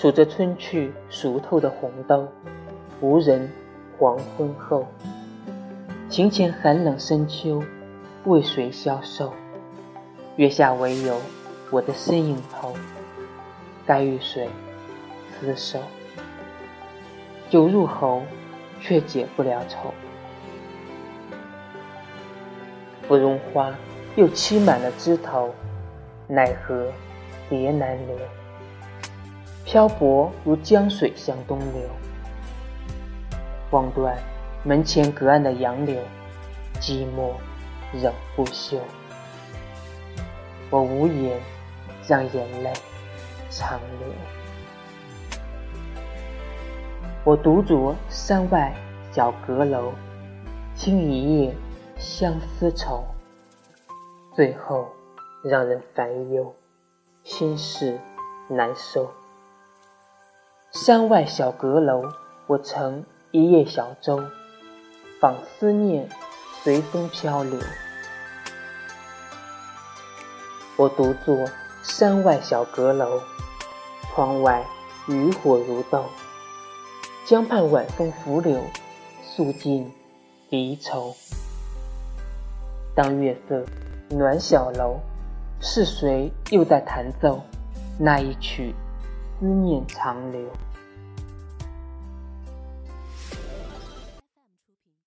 数着春去熟透的红豆，无人黄昏后。庭前寒冷深秋，为谁消瘦？月下唯有我的身影头，该与谁厮守？酒入喉，却解不了愁。芙蓉花又欺满了枝头，奈何蝶难留？漂泊如江水向东流，望断门前隔岸的杨柳，寂寞仍不休。我无言，让眼泪长流。我独酌山外小阁楼，听一夜相思愁。最后让人烦忧，心事难收。山外小阁楼，我乘一叶小舟，访思念随风漂流。我独坐山外小阁楼，窗外渔火如豆，江畔晚风拂柳，诉尽离愁。当月色暖小楼，是谁又在弹奏那一曲思念长留。